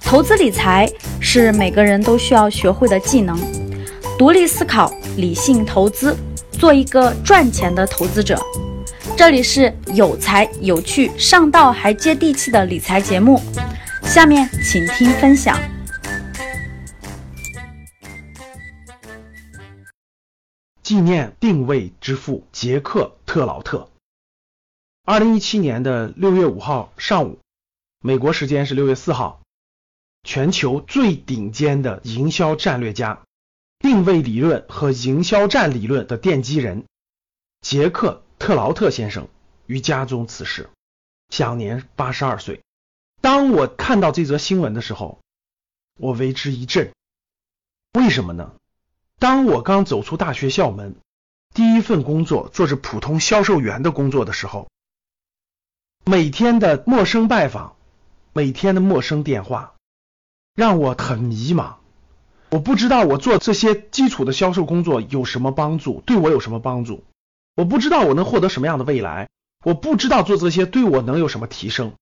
投资理财是每个人都需要学会的技能，独立思考，理性投资，做一个赚钱的投资者。这里是有才有趣、上道还接地气的理财节目，下面请听分享。纪念定位之父杰克特劳特。二零一七年的六月五号上午，美国时间是六月四号。全球最顶尖的营销战略家、定位理论和营销战理论的奠基人杰克特劳特先生于家中辞世，享年八十二岁。当我看到这则新闻的时候，我为之一振。为什么呢？当我刚走出大学校门，第一份工作做着普通销售员的工作的时候，每天的陌生拜访，每天的陌生电话。让我很迷茫，我不知道我做这些基础的销售工作有什么帮助，对我有什么帮助？我不知道我能获得什么样的未来，我不知道做这些对我能有什么提升。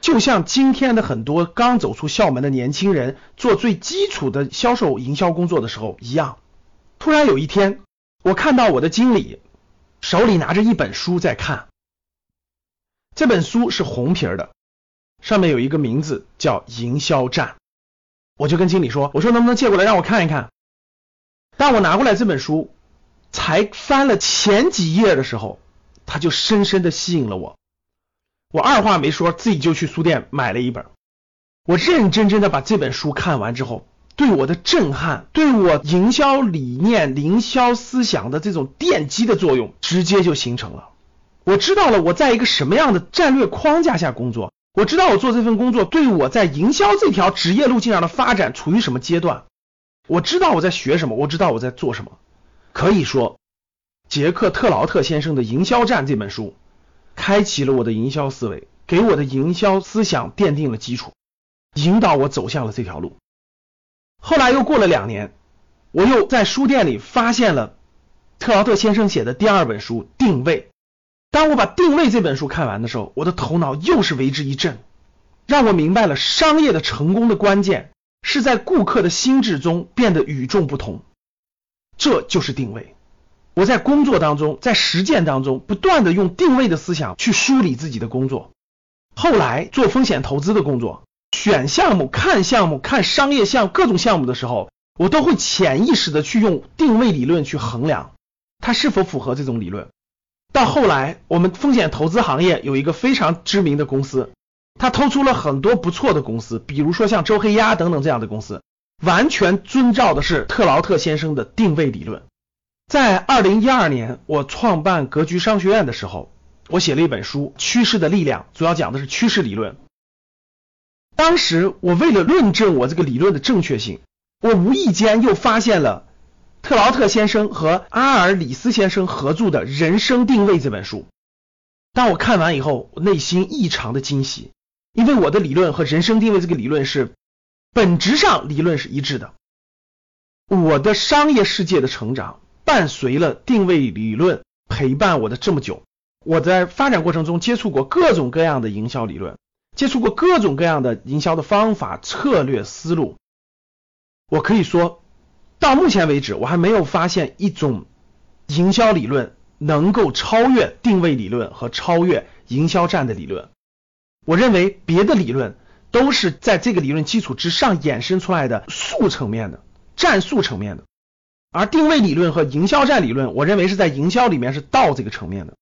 就像今天的很多刚走出校门的年轻人做最基础的销售营销工作的时候一样。突然有一天，我看到我的经理手里拿着一本书在看，这本书是红皮儿的，上面有一个名字叫《营销战》。我就跟经理说：“我说能不能借过来让我看一看？”当我拿过来这本书，才翻了前几页的时候，他就深深的吸引了我。我二话没说，自己就去书店买了一本。我认认真真的把这本书看完之后，对我的震撼，对我营销理念、营销思想的这种奠基的作用，直接就形成了。我知道了我在一个什么样的战略框架下工作。我知道我做这份工作对我在营销这条职业路径上的发展处于什么阶段。我知道我在学什么，我知道我在做什么。可以说，杰克特劳特先生的《营销战》这本书，开启了我的营销思维，给我的营销思想奠定了基础，引导我走向了这条路。后来又过了两年，我又在书店里发现了特劳特先生写的第二本书《定位》。当我把《定位》这本书看完的时候，我的头脑又是为之一振，让我明白了商业的成功的关键是在顾客的心智中变得与众不同，这就是定位。我在工作当中，在实践当中，不断的用定位的思想去梳理自己的工作。后来做风险投资的工作，选项目、看项目、看商业项各种项目的时候，我都会潜意识的去用定位理论去衡量它是否符合这种理论。到后来，我们风险投资行业有一个非常知名的公司，他投出了很多不错的公司，比如说像周黑鸭等等这样的公司，完全遵照的是特劳特先生的定位理论。在二零一二年，我创办格局商学院的时候，我写了一本书《趋势的力量》，主要讲的是趋势理论。当时我为了论证我这个理论的正确性，我无意间又发现了。特劳特先生和阿尔里斯先生合著的《人生定位》这本书，当我看完以后，我内心异常的惊喜，因为我的理论和人生定位这个理论是本质上理论是一致的。我的商业世界的成长伴随了定位理论陪伴我的这么久，我在发展过程中接触过各种各样的营销理论，接触过各种各样的营销的方法、策略、思路，我可以说。到目前为止，我还没有发现一种营销理论能够超越定位理论和超越营销战的理论。我认为别的理论都是在这个理论基础之上衍生出来的术层面的战术层面的，而定位理论和营销战理论，我认为是在营销里面是道这个层面的。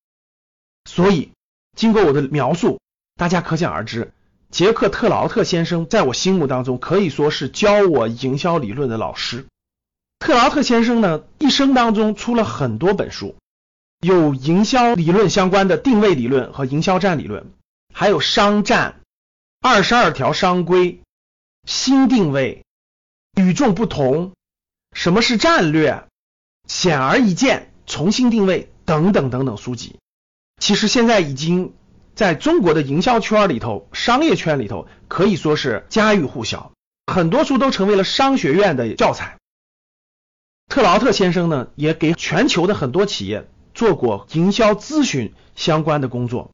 所以，经过我的描述，大家可想而知，杰克特劳特先生在我心目当中可以说是教我营销理论的老师。特劳特先生呢，一生当中出了很多本书，有营销理论相关的定位理论和营销战理论，还有商战、二十二条商规、新定位、与众不同、什么是战略、显而易见、重新定位等等等等书籍。其实现在已经在中国的营销圈里头、商业圈里头可以说是家喻户晓，很多书都成为了商学院的教材。特劳特先生呢，也给全球的很多企业做过营销咨询相关的工作。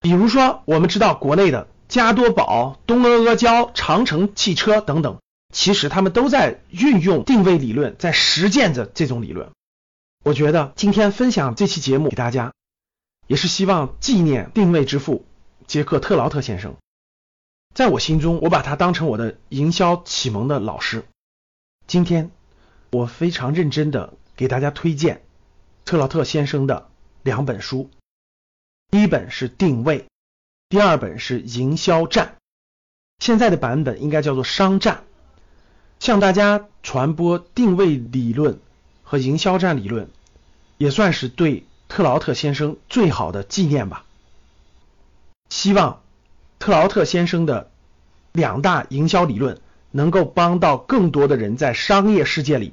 比如说，我们知道国内的加多宝、东阿阿胶、长城汽车等等，其实他们都在运用定位理论，在实践着这种理论。我觉得今天分享这期节目给大家，也是希望纪念定位之父杰克特劳特先生。在我心中，我把他当成我的营销启蒙的老师。今天，我非常认真的给大家推荐特劳特先生的两本书，第一本是《定位》，第二本是《营销战》。现在的版本应该叫做《商战》，向大家传播定位理论和营销战理论，也算是对特劳特先生最好的纪念吧。希望。特劳特先生的两大营销理论能够帮到更多的人在商业世界里